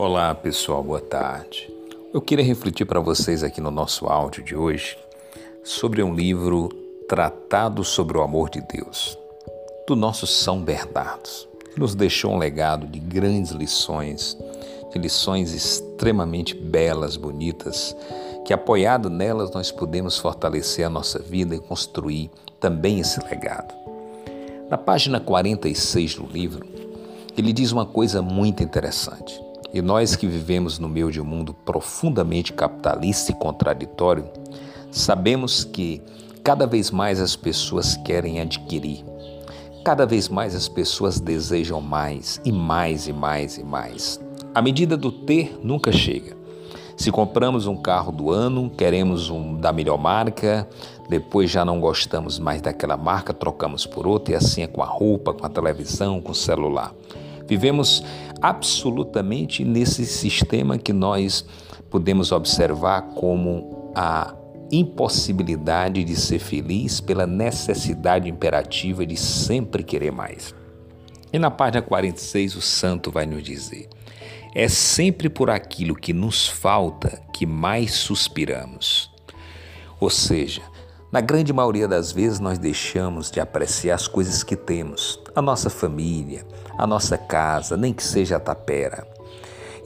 Olá pessoal, boa tarde. Eu queria refletir para vocês aqui no nosso áudio de hoje sobre um livro Tratado sobre o Amor de Deus, do nosso São Bernardo, que nos deixou um legado de grandes lições, de lições extremamente belas, bonitas, que apoiado nelas nós podemos fortalecer a nossa vida e construir também esse legado. Na página 46 do livro, ele diz uma coisa muito interessante. E nós que vivemos no meio de um mundo profundamente capitalista e contraditório, sabemos que cada vez mais as pessoas querem adquirir. Cada vez mais as pessoas desejam mais e mais e mais e mais. A medida do ter nunca chega. Se compramos um carro do ano, queremos um da melhor marca, depois já não gostamos mais daquela marca, trocamos por outra, e assim é com a roupa, com a televisão, com o celular. Vivemos absolutamente nesse sistema que nós podemos observar como a impossibilidade de ser feliz pela necessidade imperativa de sempre querer mais. E na página 46 o santo vai nos dizer: é sempre por aquilo que nos falta que mais suspiramos. Ou seja, na grande maioria das vezes, nós deixamos de apreciar as coisas que temos, a nossa família, a nossa casa, nem que seja a tapera.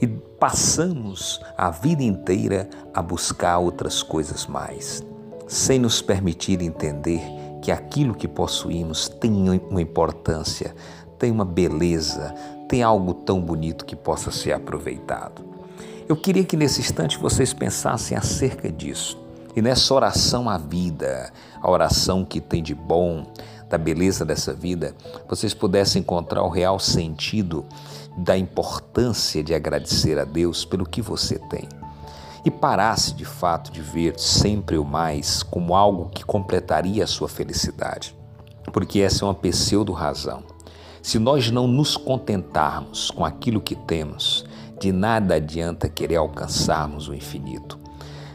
E passamos a vida inteira a buscar outras coisas mais, sem nos permitir entender que aquilo que possuímos tem uma importância, tem uma beleza, tem algo tão bonito que possa ser aproveitado. Eu queria que nesse instante vocês pensassem acerca disso e nessa oração à vida, a oração que tem de bom, da beleza dessa vida, vocês pudessem encontrar o real sentido da importância de agradecer a Deus pelo que você tem. E parasse de fato de ver sempre o mais como algo que completaria a sua felicidade. Porque essa é uma pseudo-razão. Se nós não nos contentarmos com aquilo que temos, de nada adianta querer alcançarmos o infinito.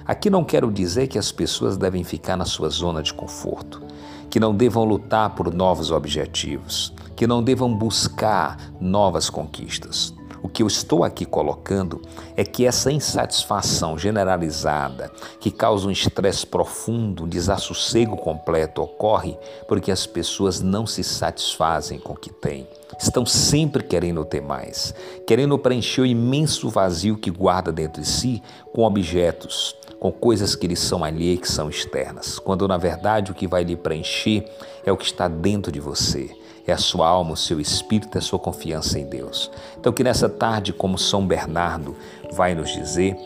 Aqui não quero dizer que as pessoas devem ficar na sua zona de conforto, que não devam lutar por novos objetivos, que não devam buscar novas conquistas. O que eu estou aqui colocando é que essa insatisfação generalizada, que causa um estresse profundo, um desassossego completo, ocorre porque as pessoas não se satisfazem com o que têm. Estão sempre querendo ter mais, querendo preencher o imenso vazio que guarda dentro de si com objetos, com coisas que lhe são alheias, que são externas, quando na verdade o que vai lhe preencher é o que está dentro de você, é a sua alma, o seu espírito, é a sua confiança em Deus. Então, que nessa tarde, como São Bernardo vai nos dizer,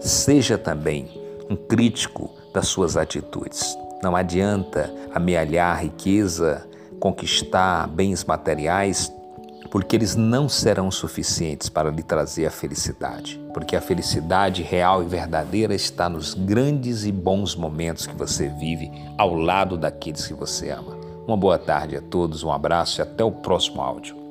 seja também um crítico das suas atitudes. Não adianta amealhar riqueza, conquistar bens materiais porque eles não serão suficientes para lhe trazer a felicidade. Porque a felicidade real e verdadeira está nos grandes e bons momentos que você vive ao lado daqueles que você ama. Uma boa tarde a todos, um abraço e até o próximo áudio.